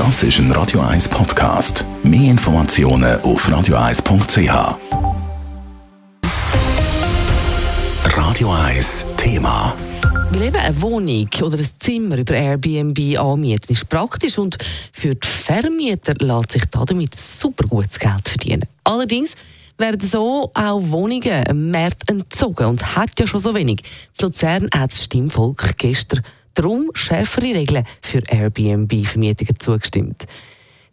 Das ist ein Radio 1 Podcast. Mehr Informationen auf radio1.ch. Radio 1 Thema. Weil eben eine Wohnung oder ein Zimmer über Airbnb anmieten ist praktisch und für die Vermieter lässt sich damit super gutes Geld verdienen. Allerdings werden so auch Wohnungen im Markt entzogen und hat ja schon so wenig. Das Luzern hat das Stimmvolk gestern darum schärfere Regeln für Airbnb-Vermietungen zugestimmt.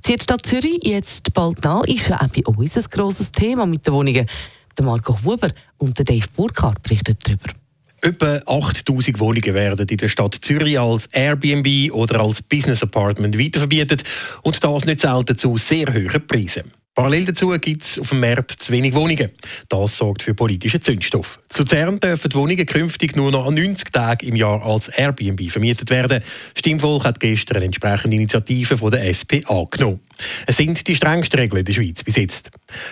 Die Stadt Zürich jetzt bald nach ist ja auch bei uns ein grosses Thema mit den Wohnungen. Der Marco Huber und der Dave Burkhardt berichten darüber. Etwa 8000 Wohnungen werden in der Stadt Zürich als Airbnb oder als Business Apartment weiterverbietet und das nicht selten zu sehr hohen Preisen. Parallel dazu gibt es auf dem Markt zu wenig Wohnungen. Das sorgt für politischen Zündstoff. Zu Zern dürfen die Wohnungen künftig nur noch an 90 Tagen im Jahr als Airbnb vermietet werden. Stimmvolk hat gestern eine entsprechende Initiative von der SP angenommen. Es sind die strengsten Regeln in der Schweiz bis jetzt.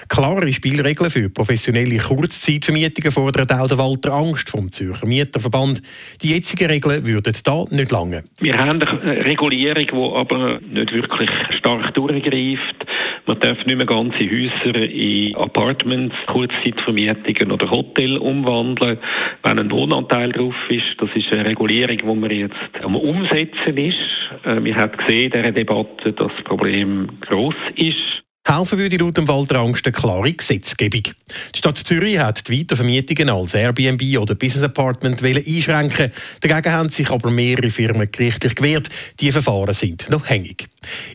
Klare Spielregeln für professionelle Kurzzeitvermietungen fordert auch der Walter Angst vom Zürcher Mieterverband. Die jetzigen Regeln würden da nicht lange. Wir haben eine Regulierung, die aber nicht wirklich stark durchgreift. Man darf nicht mehr ganze Häuser in Apartments, Kurzzeitvermietungen oder Hotel umwandeln, wenn ein Wohnanteil drauf ist. Das ist eine Regulierung, die man jetzt am Umsetzen ist. Äh, wir haben gesehen in dieser Debatte, dass das Problem groß ist. Helfen würde laut dem Walter Angst eine klare Gesetzgebung. Die Stadt Zürich hat die Weitervermietungen als Airbnb oder Business Apartment einschränken. Dagegen haben sich aber mehrere Firmen gerichtlich gewehrt. Die Verfahren sind noch hängig.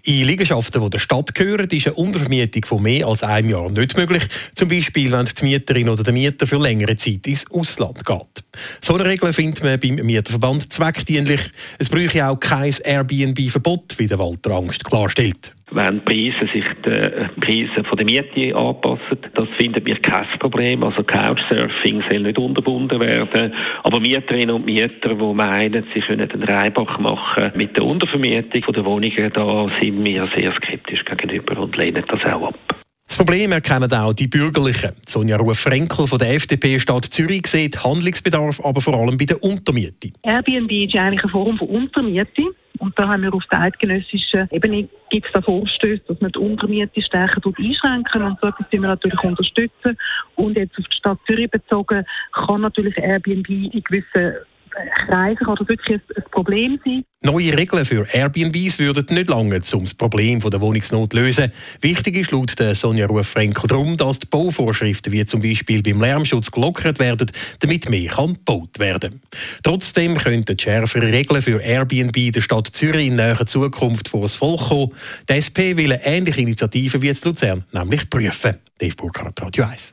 In Liegenschaften, die der Stadt gehören, ist eine Untervermietung von mehr als einem Jahr nicht möglich. Zum Beispiel, wenn die Mieterin oder der Mieter für längere Zeit ins Ausland geht. So eine Regel findet man beim Mieterverband zweckdienlich. Es bräuchte auch kein Airbnb-Verbot, wie der Walter Angst klarstellt wenn die Preise sich den Preisen von der Miete anpassen. Das finden wir kein Problem. Also Couchsurfing soll nicht unterbunden werden. Aber Mieterinnen und Mieter, die meinen, sie können den Reibach machen mit der Untervermietung der Wohnungen, da sind wir sehr skeptisch gegenüber und lehnen das auch ab. Das Problem erkennen auch die Bürgerlichen. Sonja Ruhe-Frenkel von der FDP Stadt Zürich sieht Handlungsbedarf aber vor allem bei der Untermiete. Airbnb ist eigentlich eine Form von Untermiete. Und da haben wir auf der eidgenössischen Ebene gibt es da Vorstöße, dass man die Untermiete stärker einschränken und so etwas wir natürlich unterstützen. Und jetzt auf die Stadt Zürich bezogen kann natürlich Airbnb in gewissen Kreisen kann das wirklich ein Problem sein. Neue Regeln für Airbnbs würden nicht lange, um das Problem der Wohnungsnot zu lösen. Wichtig ist laut der Sonja Ruf-Frenkel darum, dass die Bauvorschriften wie zum Beispiel beim Lärmschutz gelockert werden, damit mehr kann gebaut werden Trotzdem könnten schärfere Regeln für Airbnb der Stadt Zürich in näherer Zukunft vor das Volk kommen. Die SP will ähnliche Initiative wie jetzt Luzern, nämlich prüfen. Dave Burkhardt, Radio 1.